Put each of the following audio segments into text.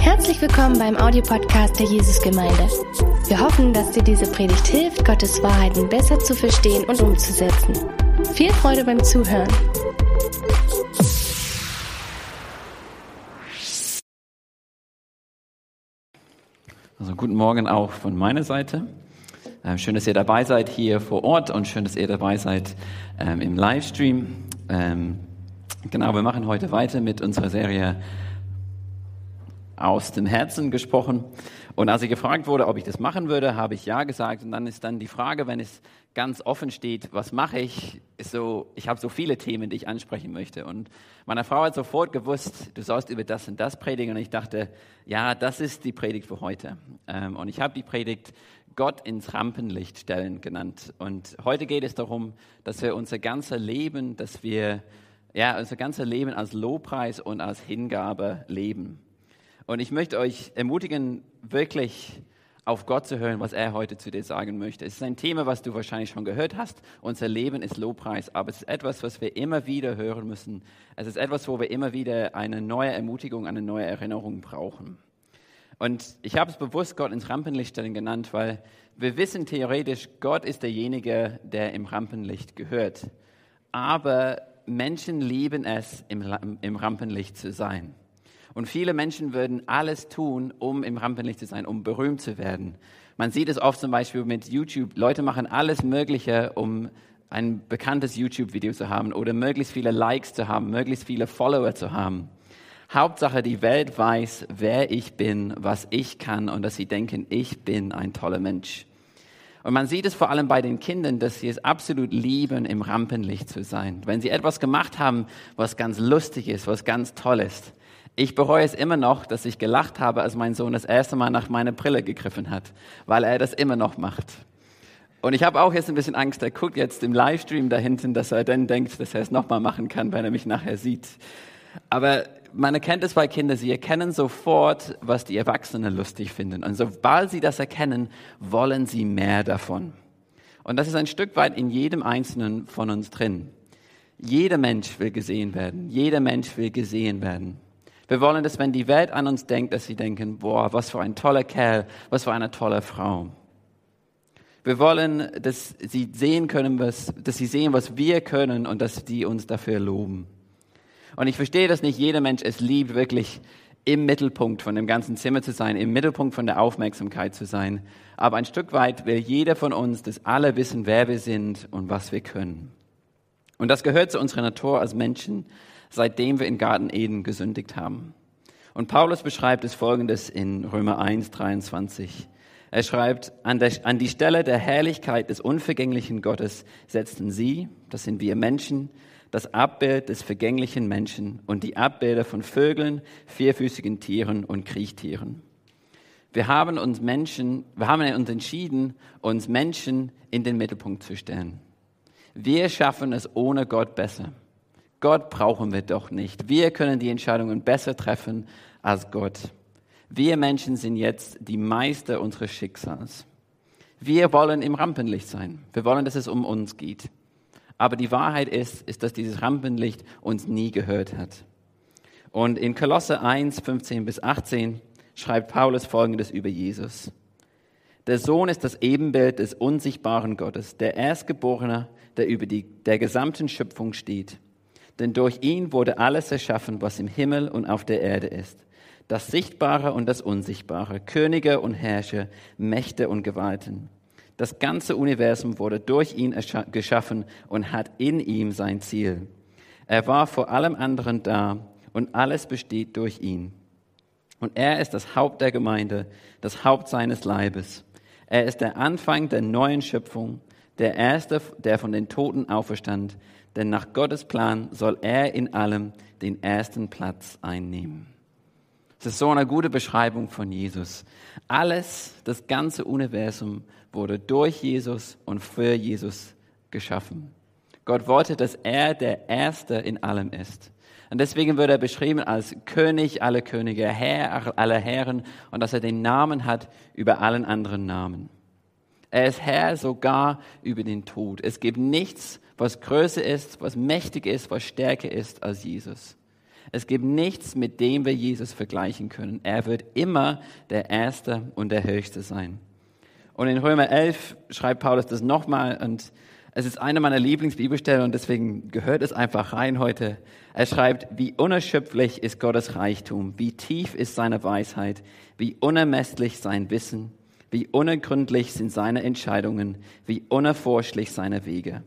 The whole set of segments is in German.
Herzlich willkommen beim Audiopodcast der Jesusgemeinde. Wir hoffen, dass dir diese Predigt hilft, Gottes Wahrheiten besser zu verstehen und umzusetzen. Viel Freude beim Zuhören. Also guten Morgen auch von meiner Seite. Ähm, schön, dass ihr dabei seid hier vor Ort und schön, dass ihr dabei seid ähm, im Livestream. Ähm, genau, wir machen heute weiter mit unserer Serie aus dem Herzen gesprochen. Und als ich gefragt wurde, ob ich das machen würde, habe ich ja gesagt. Und dann ist dann die Frage, wenn es ganz offen steht, was mache ich, ist so, ich habe so viele Themen, die ich ansprechen möchte. Und meine Frau hat sofort gewusst, du sollst über das und das predigen. Und ich dachte, ja, das ist die Predigt für heute. Ähm, und ich habe die Predigt Gott ins Rampenlicht stellen genannt. Und heute geht es darum, dass wir unser ganzes Leben, dass wir ja, unser ganzes Leben als Lobpreis und als Hingabe leben. Und ich möchte euch ermutigen, wirklich auf Gott zu hören, was er heute zu dir sagen möchte. Es ist ein Thema, was du wahrscheinlich schon gehört hast. Unser Leben ist Lobpreis, aber es ist etwas, was wir immer wieder hören müssen. Es ist etwas, wo wir immer wieder eine neue Ermutigung, eine neue Erinnerung brauchen. Und ich habe es bewusst Gott ins Rampenlicht stellen genannt, weil wir wissen theoretisch, Gott ist derjenige, der im Rampenlicht gehört. Aber Menschen lieben es, im, im Rampenlicht zu sein. Und viele Menschen würden alles tun, um im Rampenlicht zu sein, um berühmt zu werden. Man sieht es oft zum Beispiel mit YouTube. Leute machen alles Mögliche, um ein bekanntes YouTube-Video zu haben oder möglichst viele Likes zu haben, möglichst viele Follower zu haben. Hauptsache, die Welt weiß, wer ich bin, was ich kann und dass sie denken, ich bin ein toller Mensch. Und man sieht es vor allem bei den Kindern, dass sie es absolut lieben, im Rampenlicht zu sein. Wenn sie etwas gemacht haben, was ganz lustig ist, was ganz toll ist, ich bereue es immer noch, dass ich gelacht habe, als mein Sohn das erste Mal nach meiner Brille gegriffen hat, weil er das immer noch macht. Und ich habe auch jetzt ein bisschen Angst, er guckt jetzt im Livestream da hinten, dass er dann denkt, dass er es nochmal machen kann, wenn er mich nachher sieht. Aber man erkennt es bei Kindern, sie erkennen sofort, was die Erwachsenen lustig finden. Und sobald sie das erkennen, wollen sie mehr davon. Und das ist ein Stück weit in jedem Einzelnen von uns drin. Jeder Mensch will gesehen werden. Jeder Mensch will gesehen werden. Wir wollen, dass wenn die Welt an uns denkt, dass sie denken, boah, was für ein toller Kerl, was für eine tolle Frau. Wir wollen, dass sie sehen können, was, dass sie sehen, was wir können und dass die uns dafür loben. Und ich verstehe, dass nicht jeder Mensch es liebt, wirklich im Mittelpunkt von dem ganzen Zimmer zu sein, im Mittelpunkt von der Aufmerksamkeit zu sein. Aber ein Stück weit will jeder von uns, dass alle wissen, wer wir sind und was wir können. Und das gehört zu unserer Natur als Menschen, seitdem wir in Garten Eden gesündigt haben. Und Paulus beschreibt es folgendes in Römer 1, 23. Er schreibt, an, der, an die Stelle der Herrlichkeit des unvergänglichen Gottes setzten sie, das sind wir Menschen, das Abbild des vergänglichen Menschen und die Abbilder von Vögeln, vierfüßigen Tieren und Kriechtieren. Wir haben uns Menschen, wir haben uns entschieden, uns Menschen in den Mittelpunkt zu stellen. Wir schaffen es ohne Gott besser. Gott brauchen wir doch nicht. Wir können die Entscheidungen besser treffen als Gott. Wir Menschen sind jetzt die Meister unseres Schicksals. Wir wollen im Rampenlicht sein. Wir wollen, dass es um uns geht. Aber die Wahrheit ist, ist, dass dieses Rampenlicht uns nie gehört hat. Und in Kolosse 1, 15 bis 18 schreibt Paulus Folgendes über Jesus. Der Sohn ist das Ebenbild des unsichtbaren Gottes, der Erstgeborene, der über die, der gesamten Schöpfung steht. Denn durch ihn wurde alles erschaffen, was im Himmel und auf der Erde ist. Das Sichtbare und das Unsichtbare, Könige und Herrscher, Mächte und Gewalten. Das ganze Universum wurde durch ihn geschaffen und hat in ihm sein Ziel. Er war vor allem anderen da und alles besteht durch ihn. Und er ist das Haupt der Gemeinde, das Haupt seines Leibes. Er ist der Anfang der neuen Schöpfung, der Erste, der von den Toten auferstand, denn nach Gottes Plan soll er in allem den ersten Platz einnehmen. Das ist so eine gute Beschreibung von Jesus. Alles, das ganze Universum wurde durch Jesus und für Jesus geschaffen. Gott wollte, dass er der Erste in allem ist. Und deswegen wird er beschrieben als König aller Könige, Herr aller Herren und dass er den Namen hat über allen anderen Namen. Er ist Herr sogar über den Tod. Es gibt nichts, was größer ist, was mächtig ist, was stärker ist als Jesus. Es gibt nichts, mit dem wir Jesus vergleichen können. Er wird immer der Erste und der Höchste sein. Und in Römer 11 schreibt Paulus das nochmal und es ist eine meiner Lieblingsbibelstellen und deswegen gehört es einfach rein heute. Er schreibt, wie unerschöpflich ist Gottes Reichtum, wie tief ist seine Weisheit, wie unermesslich sein Wissen, wie unergründlich sind seine Entscheidungen, wie unerforschlich seine Wege.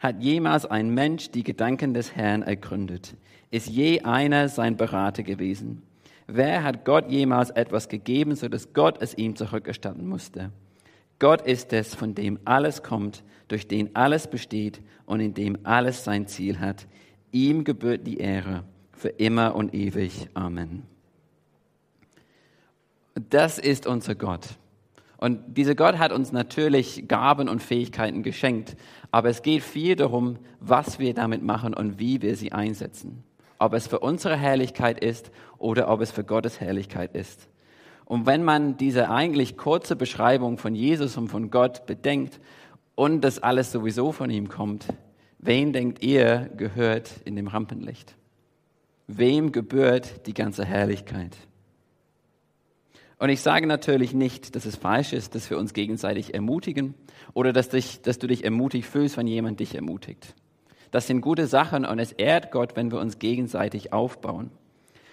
Hat jemals ein Mensch die Gedanken des Herrn ergründet? Ist je einer sein Berater gewesen? Wer hat Gott jemals etwas gegeben, so dass Gott es ihm zurückerstatten musste? Gott ist es, von dem alles kommt, durch den alles besteht und in dem alles sein Ziel hat. Ihm gebührt die Ehre für immer und ewig. Amen. Das ist unser Gott. Und dieser Gott hat uns natürlich Gaben und Fähigkeiten geschenkt, aber es geht viel darum, was wir damit machen und wie wir sie einsetzen. Ob es für unsere Herrlichkeit ist oder ob es für Gottes Herrlichkeit ist. Und wenn man diese eigentlich kurze Beschreibung von Jesus und von Gott bedenkt und das alles sowieso von ihm kommt, wen denkt ihr gehört in dem Rampenlicht? Wem gebührt die ganze Herrlichkeit? Und ich sage natürlich nicht, dass es falsch ist, dass wir uns gegenseitig ermutigen oder dass, dich, dass du dich ermutigt fühlst, wenn jemand dich ermutigt. Das sind gute Sachen und es ehrt Gott, wenn wir uns gegenseitig aufbauen.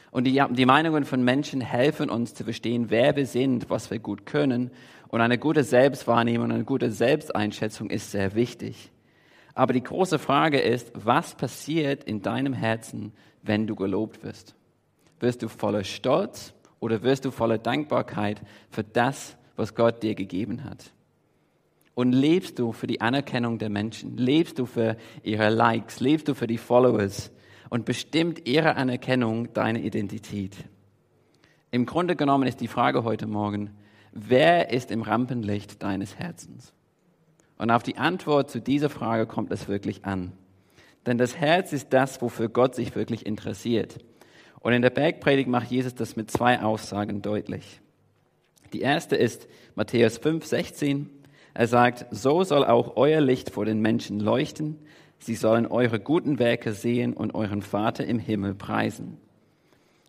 Und die, die Meinungen von Menschen helfen uns zu verstehen, wer wir sind, was wir gut können. Und eine gute Selbstwahrnehmung, eine gute Selbsteinschätzung ist sehr wichtig. Aber die große Frage ist, was passiert in deinem Herzen, wenn du gelobt wirst? Wirst du voller Stolz oder wirst du voller Dankbarkeit für das, was Gott dir gegeben hat? Und lebst du für die Anerkennung der Menschen? Lebst du für ihre Likes? Lebst du für die Followers? Und bestimmt ihre Anerkennung deine Identität? Im Grunde genommen ist die Frage heute Morgen, wer ist im Rampenlicht deines Herzens? Und auf die Antwort zu dieser Frage kommt es wirklich an. Denn das Herz ist das, wofür Gott sich wirklich interessiert. Und in der Bergpredigt macht Jesus das mit zwei Aussagen deutlich. Die erste ist Matthäus 5, 16. Er sagt, so soll auch euer Licht vor den Menschen leuchten. Sie sollen eure guten Werke sehen und euren Vater im Himmel preisen.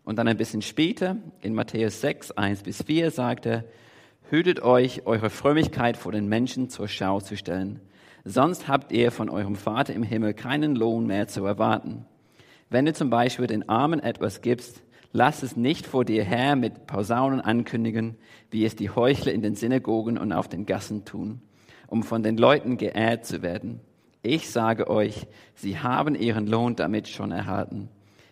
Und dann ein bisschen später, in Matthäus 6, 1 bis 4, sagt er, hütet euch, eure Frömmigkeit vor den Menschen zur Schau zu stellen. Sonst habt ihr von eurem Vater im Himmel keinen Lohn mehr zu erwarten. Wenn du zum Beispiel den Armen etwas gibst, lass es nicht vor dir her mit Posaunen ankündigen, wie es die Heuchler in den Synagogen und auf den Gassen tun, um von den Leuten geehrt zu werden. Ich sage euch, sie haben ihren Lohn damit schon erhalten.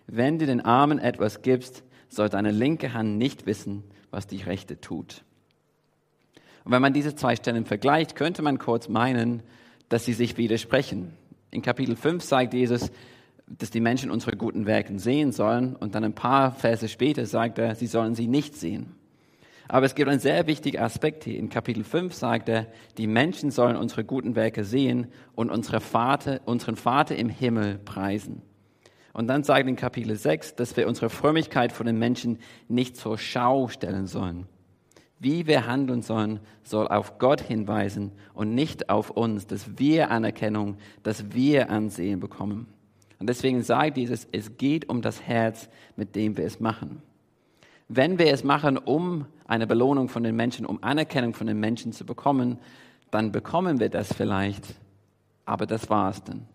Wenn du den Armen etwas gibst, soll deine linke Hand nicht wissen, was die rechte tut. Und wenn man diese zwei Stellen vergleicht, könnte man kurz meinen, dass sie sich widersprechen. In Kapitel 5 sagt Jesus, dass die Menschen unsere guten Werke sehen sollen. Und dann ein paar Verse später sagt er, sie sollen sie nicht sehen. Aber es gibt einen sehr wichtigen Aspekt hier. In Kapitel 5 sagt er, die Menschen sollen unsere guten Werke sehen und unsere Vater, unseren Vater im Himmel preisen. Und dann sagt in Kapitel 6, dass wir unsere Frömmigkeit von den Menschen nicht zur Schau stellen sollen. Wie wir handeln sollen, soll auf Gott hinweisen und nicht auf uns, dass wir Anerkennung, dass wir Ansehen bekommen. Und deswegen sagt dieses, es geht um das Herz, mit dem wir es machen. Wenn wir es machen, um eine Belohnung von den Menschen, um Anerkennung von den Menschen zu bekommen, dann bekommen wir das vielleicht, aber das war es dann.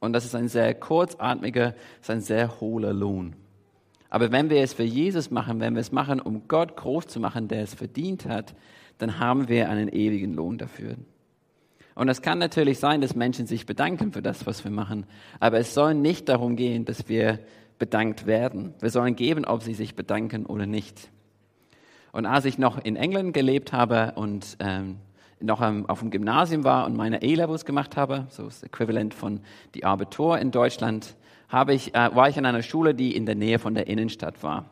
Und das ist ein sehr kurzatmiger, ist ein sehr hohler Lohn. Aber wenn wir es für Jesus machen, wenn wir es machen, um Gott groß zu machen, der es verdient hat, dann haben wir einen ewigen Lohn dafür. Und es kann natürlich sein, dass Menschen sich bedanken für das, was wir machen. Aber es soll nicht darum gehen, dass wir bedankt werden. Wir sollen geben, ob sie sich bedanken oder nicht. Und als ich noch in England gelebt habe und ähm, noch am, auf dem Gymnasium war und meine A-Levels gemacht habe, so das Äquivalent von die Abitur in Deutschland, habe ich, äh, war ich in einer Schule, die in der Nähe von der Innenstadt war.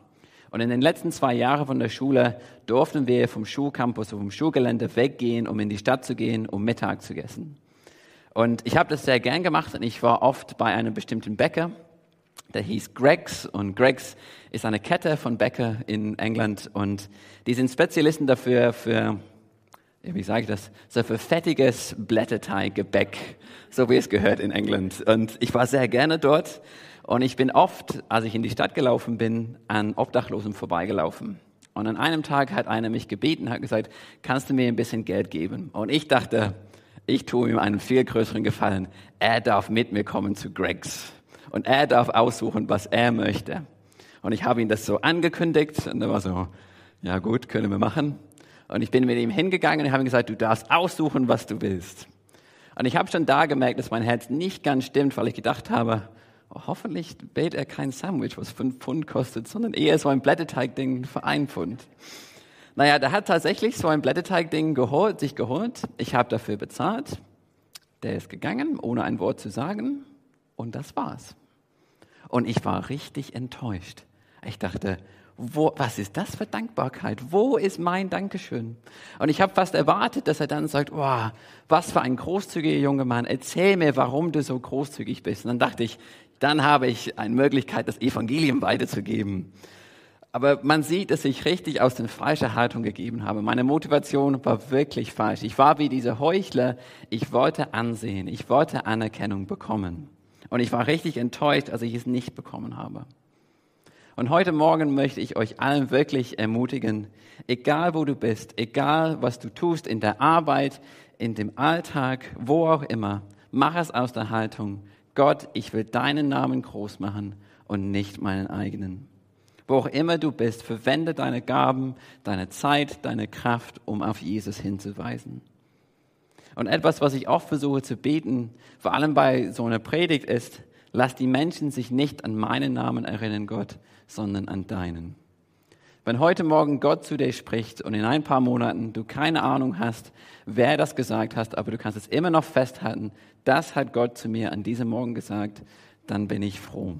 Und in den letzten zwei Jahren von der Schule durften wir vom Schulcampus, vom Schulgelände weggehen, um in die Stadt zu gehen, um Mittag zu essen. Und ich habe das sehr gern gemacht und ich war oft bei einem bestimmten Bäcker, der hieß Greg's und Greg's ist eine Kette von Bäcker in England und die sind Spezialisten dafür für, wie sage ich das, so für fettiges Blätterteiggebäck, so wie es gehört in England. Und ich war sehr gerne dort Und ich bin oft, als ich in die Stadt gelaufen bin, an Obdachlosen vorbeigelaufen. Und an einem Tag hat einer mich gebeten, hat gesagt, kannst du mir ein bisschen Geld geben? Und ich dachte, ich tue ihm einen viel größeren Gefallen. Er darf mit mir kommen zu Gregs. Und er darf aussuchen, was er möchte. Und ich habe ihm das so angekündigt und er war so, ja gut, können wir machen. Und ich bin mit ihm hingegangen und habe ihm gesagt, du darfst aussuchen, was du willst. Und ich habe schon da gemerkt, dass mein Herz nicht ganz stimmt, weil ich gedacht habe, hoffentlich bät er kein Sandwich, was fünf Pfund kostet, sondern eher so ein Blätterteig-Ding für ein Pfund. Naja, der hat tatsächlich so ein Blätterteig-Ding geholt, sich geholt. Ich habe dafür bezahlt. Der ist gegangen, ohne ein Wort zu sagen. Und das war's. Und ich war richtig enttäuscht. Ich dachte, wo, was ist das für Dankbarkeit? Wo ist mein Dankeschön? Und ich habe fast erwartet, dass er dann sagt, wow, was für ein großzügiger junger Mann, erzähl mir, warum du so großzügig bist. Und dann dachte ich, dann habe ich eine Möglichkeit, das Evangelium weiterzugeben. Aber man sieht, dass ich richtig aus der falschen Haltung gegeben habe. Meine Motivation war wirklich falsch. Ich war wie dieser Heuchler. Ich wollte Ansehen. Ich wollte Anerkennung bekommen. Und ich war richtig enttäuscht, als ich es nicht bekommen habe. Und heute Morgen möchte ich euch allen wirklich ermutigen, egal wo du bist, egal was du tust in der Arbeit, in dem Alltag, wo auch immer, mach es aus der Haltung, Gott, ich will deinen Namen groß machen und nicht meinen eigenen. Wo auch immer du bist, verwende deine Gaben, deine Zeit, deine Kraft, um auf Jesus hinzuweisen. Und etwas, was ich oft versuche zu beten, vor allem bei so einer Predigt, ist, lass die Menschen sich nicht an meinen Namen erinnern, Gott, sondern an deinen. Wenn heute Morgen Gott zu dir spricht und in ein paar Monaten du keine Ahnung hast, wer das gesagt hast, aber du kannst es immer noch festhalten, das hat Gott zu mir an diesem Morgen gesagt, dann bin ich froh.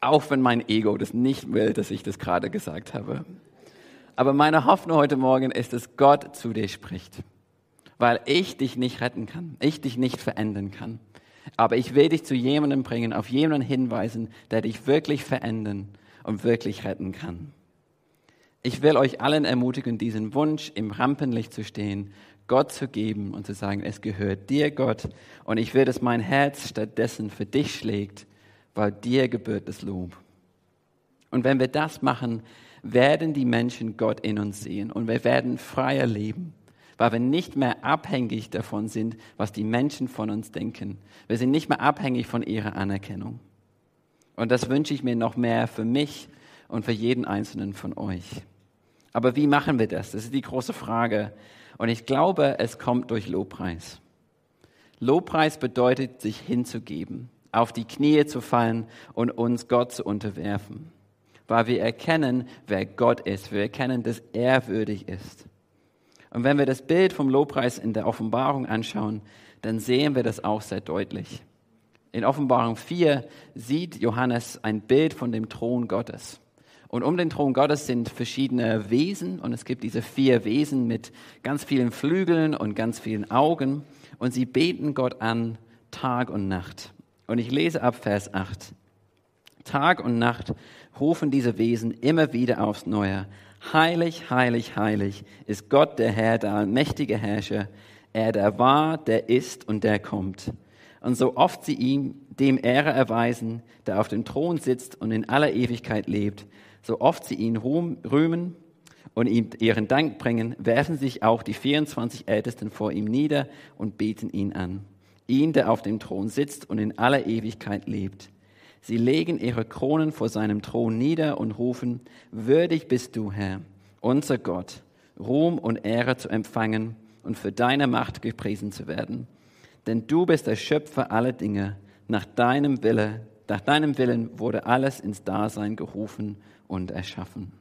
Auch wenn mein Ego das nicht will, dass ich das gerade gesagt habe. Aber meine Hoffnung heute Morgen ist, dass Gott zu dir spricht, weil ich dich nicht retten kann, ich dich nicht verändern kann. Aber ich will dich zu jemandem bringen, auf jemanden hinweisen, der dich wirklich verändern und wirklich retten kann. Ich will euch allen ermutigen, diesen Wunsch im Rampenlicht zu stehen, Gott zu geben und zu sagen, es gehört dir, Gott, und ich will, dass mein Herz stattdessen für dich schlägt, weil dir gebührt das Lob. Und wenn wir das machen, werden die Menschen Gott in uns sehen und wir werden freier leben weil wir nicht mehr abhängig davon sind, was die Menschen von uns denken. Wir sind nicht mehr abhängig von ihrer Anerkennung. Und das wünsche ich mir noch mehr für mich und für jeden einzelnen von euch. Aber wie machen wir das? Das ist die große Frage. Und ich glaube, es kommt durch Lobpreis. Lobpreis bedeutet, sich hinzugeben, auf die Knie zu fallen und uns Gott zu unterwerfen. Weil wir erkennen, wer Gott ist. Wir erkennen, dass er würdig ist. Und wenn wir das Bild vom Lobpreis in der Offenbarung anschauen, dann sehen wir das auch sehr deutlich. In Offenbarung 4 sieht Johannes ein Bild von dem Thron Gottes. Und um den Thron Gottes sind verschiedene Wesen und es gibt diese vier Wesen mit ganz vielen Flügeln und ganz vielen Augen und sie beten Gott an Tag und Nacht. Und ich lese ab Vers 8. Tag und Nacht rufen diese Wesen immer wieder aufs Neue. Heilig, heilig, heilig ist Gott der Herr, der allmächtige Herrscher, er der war, der ist und der kommt. Und so oft sie ihm dem Ehre erweisen, der auf dem Thron sitzt und in aller Ewigkeit lebt, so oft sie ihn rühmen und ihm ihren Dank bringen, werfen sich auch die 24 Ältesten vor ihm nieder und beten ihn an. Ihn, der auf dem Thron sitzt und in aller Ewigkeit lebt. Sie legen ihre Kronen vor seinem Thron nieder und rufen, würdig bist du, Herr, unser Gott, Ruhm und Ehre zu empfangen und für deine Macht gepriesen zu werden. Denn du bist der Schöpfer aller Dinge. Nach deinem Wille, nach deinem Willen wurde alles ins Dasein gerufen und erschaffen.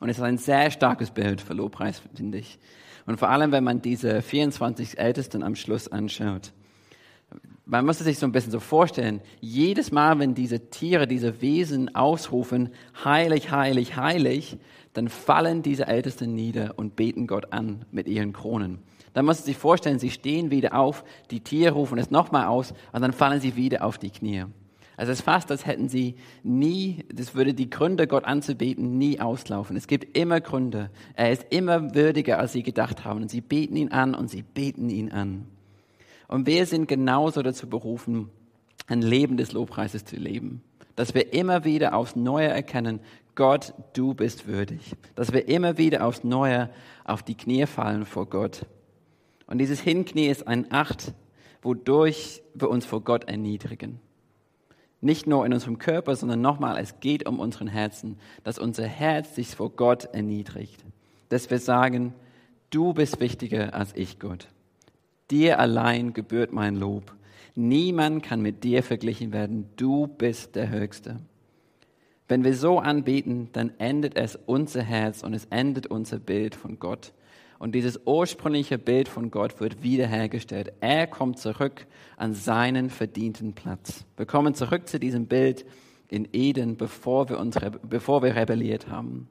Und es ist ein sehr starkes Bild für Lobpreis, finde ich. Und vor allem, wenn man diese 24 Ältesten am Schluss anschaut. Man muss es sich so ein bisschen so vorstellen, jedes Mal, wenn diese Tiere, diese Wesen ausrufen, heilig, heilig, heilig, dann fallen diese Ältesten nieder und beten Gott an mit ihren Kronen. Dann muss man sich vorstellen, sie stehen wieder auf, die Tiere rufen es nochmal aus und dann fallen sie wieder auf die Knie. Also es ist fast, als hätten sie nie, das würde die Gründe, Gott anzubeten, nie auslaufen. Es gibt immer Gründe. Er ist immer würdiger, als sie gedacht haben. Und sie beten ihn an und sie beten ihn an. Und wir sind genauso dazu berufen, ein Leben des Lobpreises zu leben. Dass wir immer wieder aufs Neue erkennen, Gott, du bist würdig. Dass wir immer wieder aufs Neue auf die Knie fallen vor Gott. Und dieses Hinknie ist ein Acht, wodurch wir uns vor Gott erniedrigen. Nicht nur in unserem Körper, sondern nochmal, es geht um unseren Herzen, dass unser Herz sich vor Gott erniedrigt. Dass wir sagen, du bist wichtiger als ich, Gott. Dir allein gebührt mein Lob. Niemand kann mit dir verglichen werden. Du bist der Höchste. Wenn wir so anbeten, dann endet es unser Herz und es endet unser Bild von Gott. Und dieses ursprüngliche Bild von Gott wird wiederhergestellt. Er kommt zurück an seinen verdienten Platz. Wir kommen zurück zu diesem Bild in Eden, bevor wir, uns, bevor wir rebelliert haben.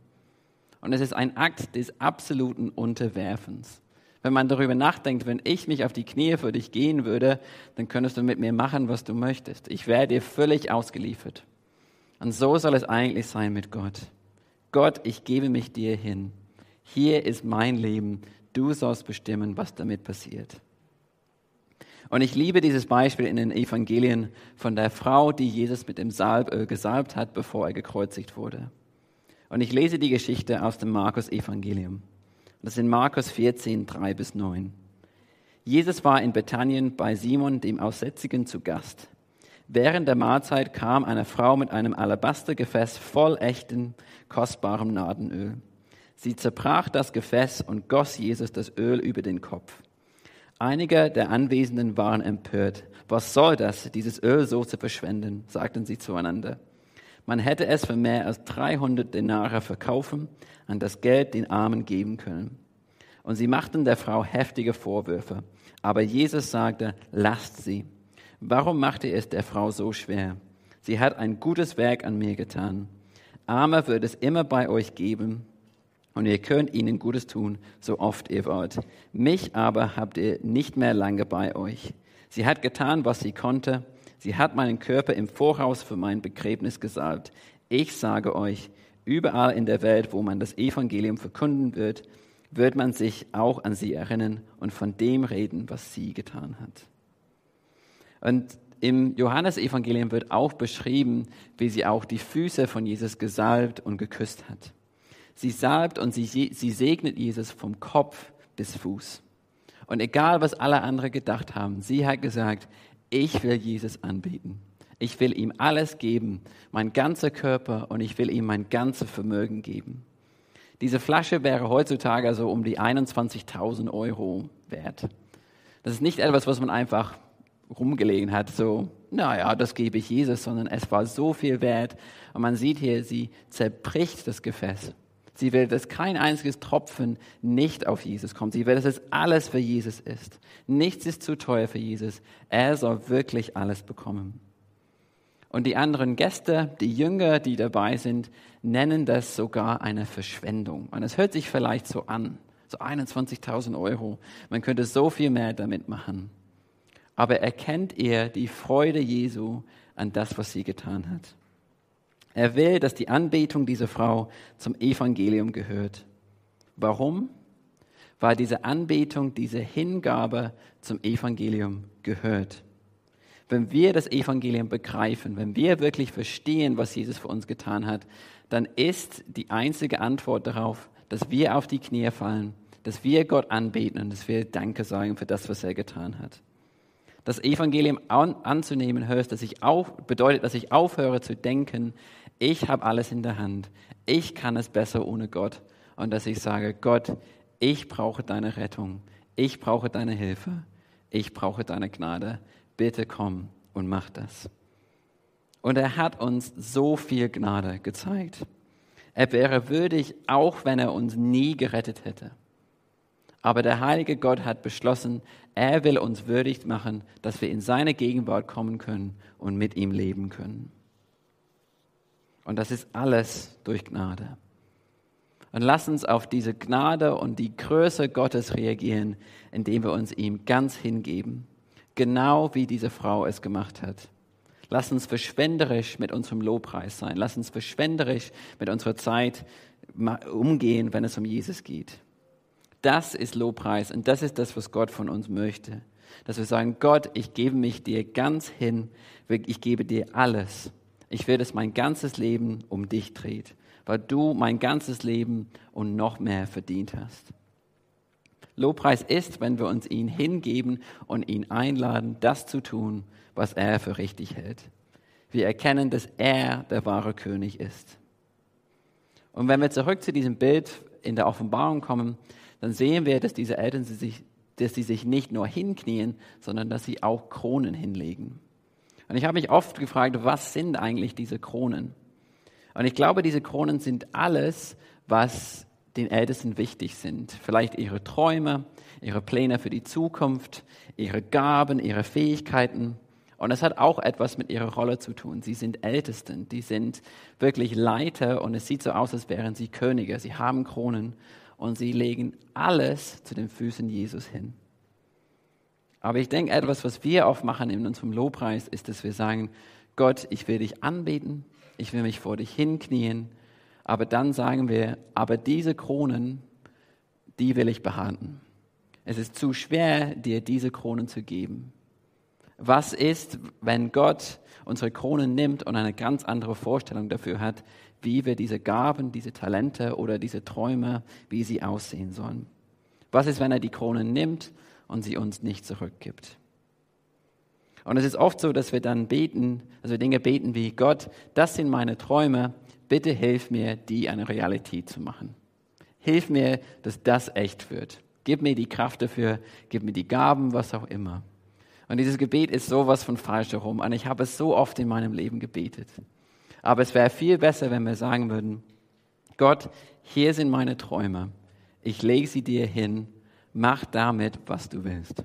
Und es ist ein Akt des absoluten Unterwerfens. Wenn man darüber nachdenkt, wenn ich mich auf die Knie für dich gehen würde, dann könntest du mit mir machen, was du möchtest. Ich wäre dir völlig ausgeliefert. Und so soll es eigentlich sein mit Gott. Gott, ich gebe mich dir hin. Hier ist mein Leben. Du sollst bestimmen, was damit passiert. Und ich liebe dieses Beispiel in den Evangelien von der Frau, die Jesus mit dem Salböl gesalbt hat, bevor er gekreuzigt wurde. Und ich lese die Geschichte aus dem Markus-Evangelium. Das sind Markus 14, 3 bis 9. Jesus war in Bethanien bei Simon, dem Aussätzigen, zu Gast. Während der Mahlzeit kam eine Frau mit einem Alabastergefäß voll echtem, kostbarem Nadenöl. Sie zerbrach das Gefäß und goss Jesus das Öl über den Kopf. Einige der Anwesenden waren empört. Was soll das, dieses Öl so zu verschwenden? sagten sie zueinander. Man hätte es für mehr als 300 Denare verkaufen, an das Geld den Armen geben können. Und sie machten der Frau heftige Vorwürfe. Aber Jesus sagte, lasst sie. Warum macht ihr es der Frau so schwer? Sie hat ein gutes Werk an mir getan. Arme wird es immer bei euch geben, und ihr könnt ihnen Gutes tun, so oft ihr wollt. Mich aber habt ihr nicht mehr lange bei euch. Sie hat getan, was sie konnte. Sie hat meinen Körper im Voraus für mein Begräbnis gesalbt. Ich sage euch, überall in der Welt, wo man das Evangelium verkünden wird, wird man sich auch an sie erinnern und von dem reden, was sie getan hat. Und im Johannesevangelium wird auch beschrieben, wie sie auch die Füße von Jesus gesalbt und geküsst hat. Sie salbt und sie, sie segnet Jesus vom Kopf bis Fuß. Und egal, was alle anderen gedacht haben, sie hat gesagt, ich will Jesus anbieten. Ich will ihm alles geben, mein ganzer Körper und ich will ihm mein ganzes Vermögen geben. Diese Flasche wäre heutzutage so um die 21.000 Euro wert. Das ist nicht etwas, was man einfach rumgelegen hat, so, naja, das gebe ich Jesus, sondern es war so viel wert. Und man sieht hier, sie zerbricht das Gefäß Sie will, dass kein einziges Tropfen nicht auf Jesus kommt. Sie will, dass es alles für Jesus ist. Nichts ist zu teuer für Jesus. Er soll wirklich alles bekommen. Und die anderen Gäste, die Jünger, die dabei sind, nennen das sogar eine Verschwendung. Und es hört sich vielleicht so an, so 21.000 Euro. Man könnte so viel mehr damit machen. Aber erkennt ihr die Freude Jesu an das, was sie getan hat? Er will, dass die Anbetung dieser Frau zum Evangelium gehört. Warum? Weil diese Anbetung, diese Hingabe zum Evangelium gehört. Wenn wir das Evangelium begreifen, wenn wir wirklich verstehen, was Jesus für uns getan hat, dann ist die einzige Antwort darauf, dass wir auf die Knie fallen, dass wir Gott anbeten und dass wir Danke sagen für das, was er getan hat. Das Evangelium an, anzunehmen heißt, dass ich auf, bedeutet, dass ich aufhöre zu denken, ich habe alles in der Hand. Ich kann es besser ohne Gott. Und dass ich sage, Gott, ich brauche deine Rettung. Ich brauche deine Hilfe. Ich brauche deine Gnade. Bitte komm und mach das. Und er hat uns so viel Gnade gezeigt. Er wäre würdig, auch wenn er uns nie gerettet hätte. Aber der heilige Gott hat beschlossen, er will uns würdig machen, dass wir in seine Gegenwart kommen können und mit ihm leben können. Und das ist alles durch Gnade. Und lass uns auf diese Gnade und die Größe Gottes reagieren, indem wir uns ihm ganz hingeben, genau wie diese Frau es gemacht hat. Lass uns verschwenderisch mit unserem Lobpreis sein. Lass uns verschwenderisch mit unserer Zeit umgehen, wenn es um Jesus geht. Das ist Lobpreis und das ist das, was Gott von uns möchte. Dass wir sagen, Gott, ich gebe mich dir ganz hin, ich gebe dir alles. Ich will, dass mein ganzes Leben um dich dreht, weil du mein ganzes Leben und noch mehr verdient hast. Lobpreis ist, wenn wir uns ihn hingeben und ihn einladen, das zu tun, was er für richtig hält. Wir erkennen, dass er der wahre König ist. Und wenn wir zurück zu diesem Bild in der Offenbarung kommen, dann sehen wir, dass diese Eltern sich, dass sie sich nicht nur hinknien, sondern dass sie auch Kronen hinlegen. Und ich habe mich oft gefragt, was sind eigentlich diese Kronen? Und ich glaube, diese Kronen sind alles, was den Ältesten wichtig sind. Vielleicht ihre Träume, ihre Pläne für die Zukunft, ihre Gaben, ihre Fähigkeiten. Und es hat auch etwas mit ihrer Rolle zu tun. Sie sind Ältesten, die sind wirklich Leiter und es sieht so aus, als wären sie Könige. Sie haben Kronen und sie legen alles zu den Füßen Jesus hin. Aber ich denke, etwas, was wir oft machen in unserem Lobpreis, ist, dass wir sagen, Gott, ich will dich anbeten, ich will mich vor dich hinknien, aber dann sagen wir, aber diese Kronen, die will ich behalten. Es ist zu schwer, dir diese Kronen zu geben. Was ist, wenn Gott unsere Kronen nimmt und eine ganz andere Vorstellung dafür hat, wie wir diese Gaben, diese Talente oder diese Träume, wie sie aussehen sollen? Was ist, wenn er die Kronen nimmt und sie uns nicht zurückgibt. Und es ist oft so, dass wir dann beten, also Dinge beten wie Gott, das sind meine Träume, bitte hilf mir, die eine Realität zu machen. Hilf mir, dass das echt wird. Gib mir die Kraft dafür, gib mir die Gaben, was auch immer. Und dieses Gebet ist sowas von falsch herum. Und ich habe es so oft in meinem Leben gebetet. Aber es wäre viel besser, wenn wir sagen würden, Gott, hier sind meine Träume. Ich lege sie dir hin mach damit, was du willst.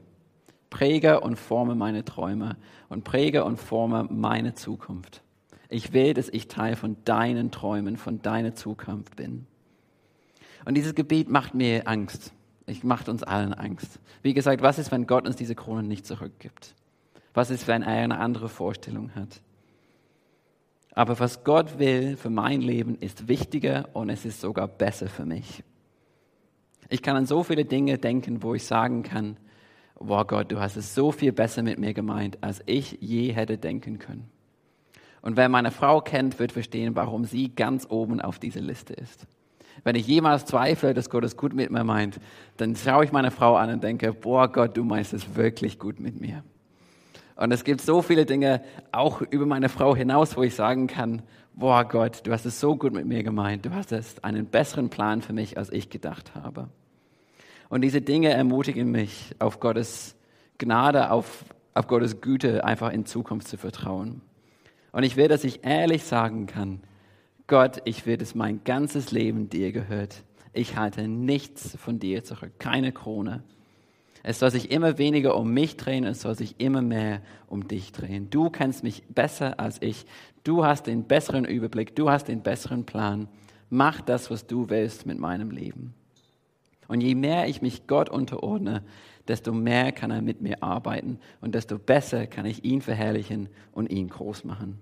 Präge und forme meine Träume und präge und forme meine Zukunft. Ich will, dass ich Teil von deinen Träumen, von deiner Zukunft bin. Und dieses Gebet macht mir Angst. Ich macht uns allen Angst. Wie gesagt, was ist, wenn Gott uns diese Kronen nicht zurückgibt? Was ist, wenn er eine andere Vorstellung hat? Aber was Gott will für mein Leben ist wichtiger und es ist sogar besser für mich. Ich kann an so viele Dinge denken, wo ich sagen kann, wow Gott, du hast es so viel besser mit mir gemeint, als ich je hätte denken können. Und wer meine Frau kennt, wird verstehen, warum sie ganz oben auf dieser Liste ist. Wenn ich jemals zweifle, dass Gott es gut mit mir meint, dann schaue ich meine Frau an und denke, boah Gott, du meinst es wirklich gut mit mir. Und es gibt so viele Dinge, auch über meine Frau hinaus, wo ich sagen kann, boah Gott, du hast es so gut mit mir gemeint, du hast einen besseren Plan für mich, als ich gedacht habe. Und diese Dinge ermutigen mich, auf Gottes Gnade, auf, auf Gottes Güte einfach in Zukunft zu vertrauen. Und ich will, dass ich ehrlich sagen kann, Gott, ich will, dass mein ganzes Leben dir gehört. Ich halte nichts von dir zurück, keine Krone. Es soll sich immer weniger um mich drehen, es soll sich immer mehr um dich drehen. Du kennst mich besser als ich. Du hast den besseren Überblick, du hast den besseren Plan. Mach das, was du willst mit meinem Leben. Und je mehr ich mich Gott unterordne, desto mehr kann er mit mir arbeiten und desto besser kann ich ihn verherrlichen und ihn groß machen.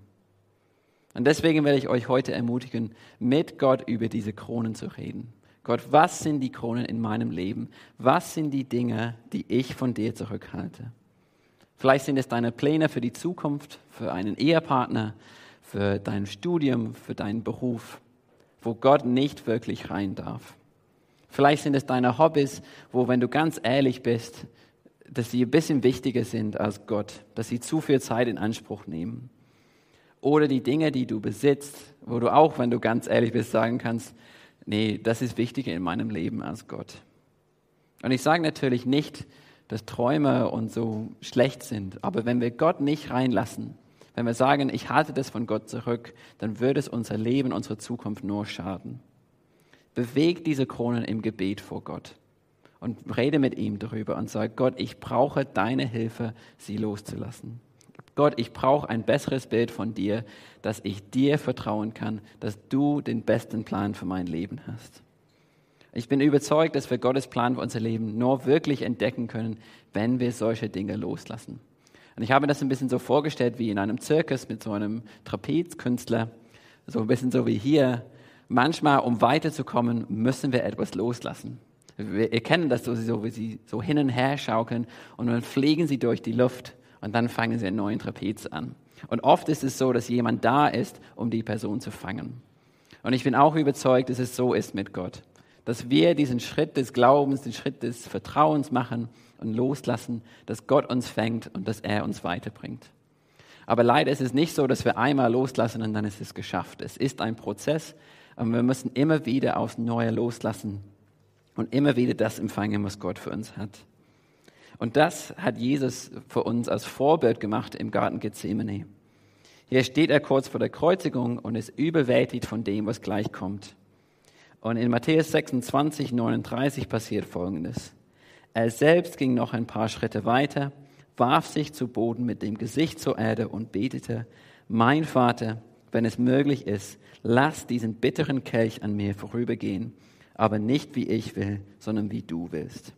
Und deswegen werde ich euch heute ermutigen, mit Gott über diese Kronen zu reden. Gott, was sind die Kronen in meinem Leben? Was sind die Dinge, die ich von dir zurückhalte? Vielleicht sind es deine Pläne für die Zukunft, für einen Ehepartner, für dein Studium, für deinen Beruf, wo Gott nicht wirklich rein darf. Vielleicht sind es deine Hobbys, wo, wenn du ganz ehrlich bist, dass sie ein bisschen wichtiger sind als Gott, dass sie zu viel Zeit in Anspruch nehmen. Oder die Dinge, die du besitzt, wo du auch, wenn du ganz ehrlich bist, sagen kannst, nee, das ist wichtiger in meinem Leben als Gott. Und ich sage natürlich nicht, dass Träume und so schlecht sind, aber wenn wir Gott nicht reinlassen, wenn wir sagen, ich halte das von Gott zurück, dann würde es unser Leben, unsere Zukunft nur schaden. Beweg diese Kronen im Gebet vor Gott und rede mit ihm darüber und sag, Gott, ich brauche deine Hilfe, sie loszulassen. Gott, ich brauche ein besseres Bild von dir, dass ich dir vertrauen kann, dass du den besten Plan für mein Leben hast. Ich bin überzeugt, dass wir Gottes Plan für unser Leben nur wirklich entdecken können, wenn wir solche Dinge loslassen. Und ich habe mir das ein bisschen so vorgestellt wie in einem Zirkus mit so einem Trapezkünstler, so ein bisschen so wie hier. Manchmal, um weiterzukommen, müssen wir etwas loslassen. Wir erkennen das so, wie sie so hin und her schaukeln und dann fliegen sie durch die Luft und dann fangen sie einen neuen Trapez an. Und oft ist es so, dass jemand da ist, um die Person zu fangen. Und ich bin auch überzeugt, dass es so ist mit Gott. Dass wir diesen Schritt des Glaubens, den Schritt des Vertrauens machen und loslassen, dass Gott uns fängt und dass er uns weiterbringt. Aber leider ist es nicht so, dass wir einmal loslassen und dann ist es geschafft. Es ist ein Prozess und wir müssen immer wieder aufs Neue loslassen und immer wieder das empfangen, was Gott für uns hat. Und das hat Jesus für uns als Vorbild gemacht im Garten Gethsemane. Hier steht er kurz vor der Kreuzigung und ist überwältigt von dem, was gleich kommt. Und in Matthäus 26, 39 passiert Folgendes. Er selbst ging noch ein paar Schritte weiter, warf sich zu Boden mit dem Gesicht zur Erde und betete, mein Vater, wenn es möglich ist, lass diesen bitteren Kelch an mir vorübergehen, aber nicht wie ich will, sondern wie du willst.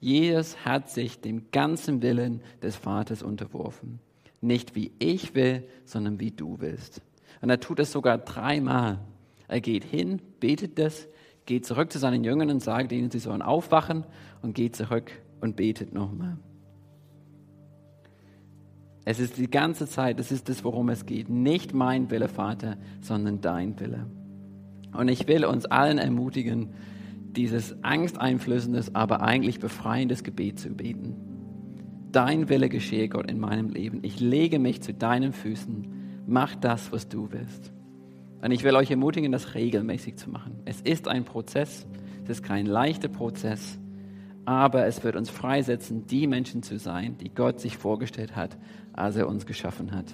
Jesus hat sich dem ganzen Willen des Vaters unterworfen. Nicht wie ich will, sondern wie du willst. Und er tut es sogar dreimal. Er geht hin, betet das, geht zurück zu seinen Jüngern und sagt ihnen, sie sollen aufwachen und geht zurück und betet nochmal. Es ist die ganze Zeit, das ist das, worum es geht. Nicht mein Wille, Vater, sondern dein Wille. Und ich will uns allen ermutigen, dieses angsteinflößendes, aber eigentlich befreiendes Gebet zu beten. Dein Wille geschehe, Gott, in meinem Leben. Ich lege mich zu deinen Füßen. Mach das, was du willst. Und ich will euch ermutigen, das regelmäßig zu machen. Es ist ein Prozess. Es ist kein leichter Prozess. Aber es wird uns freisetzen, die Menschen zu sein, die Gott sich vorgestellt hat, als er uns geschaffen hat.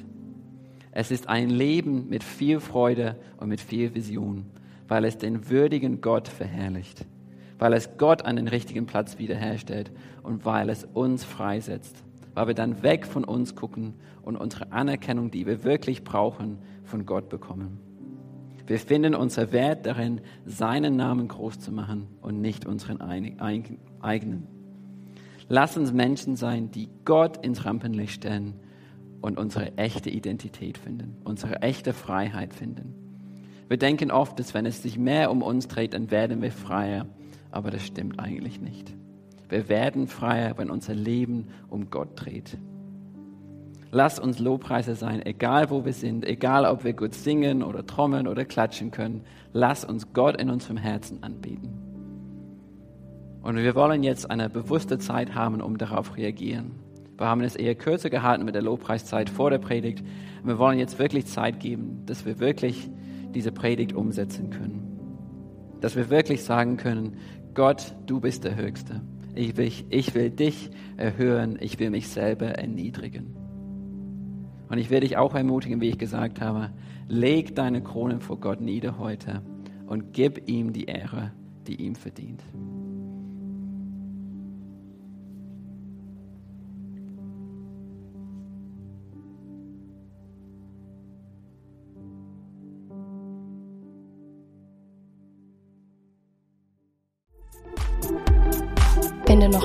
Es ist ein Leben mit viel Freude und mit viel Vision weil es den würdigen Gott verherrlicht, weil es Gott an den richtigen Platz wiederherstellt und weil es uns freisetzt, weil wir dann weg von uns gucken und unsere Anerkennung, die wir wirklich brauchen, von Gott bekommen. Wir finden unser Wert darin, seinen Namen groß zu machen und nicht unseren eigenen. Lass uns Menschen sein, die Gott ins Rampenlicht stellen und unsere echte Identität finden, unsere echte Freiheit finden. Wir denken oft, dass wenn es sich mehr um uns dreht, dann werden wir freier. Aber das stimmt eigentlich nicht. Wir werden freier, wenn unser Leben um Gott dreht. Lass uns Lobpreiser sein, egal wo wir sind, egal ob wir gut singen oder trommeln oder klatschen können. Lass uns Gott in unserem Herzen anbieten. Und wir wollen jetzt eine bewusste Zeit haben, um darauf reagieren. Wir haben es eher kürzer gehalten mit der Lobpreiszeit vor der Predigt. Wir wollen jetzt wirklich Zeit geben, dass wir wirklich diese Predigt umsetzen können. Dass wir wirklich sagen können, Gott, du bist der Höchste. Ich will, ich will dich erhören, ich will mich selber erniedrigen. Und ich will dich auch ermutigen, wie ich gesagt habe, leg deine Krone vor Gott nieder heute und gib ihm die Ehre, die ihm verdient.